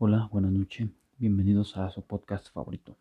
Hola, buenas noches. Bienvenidos a su podcast favorito.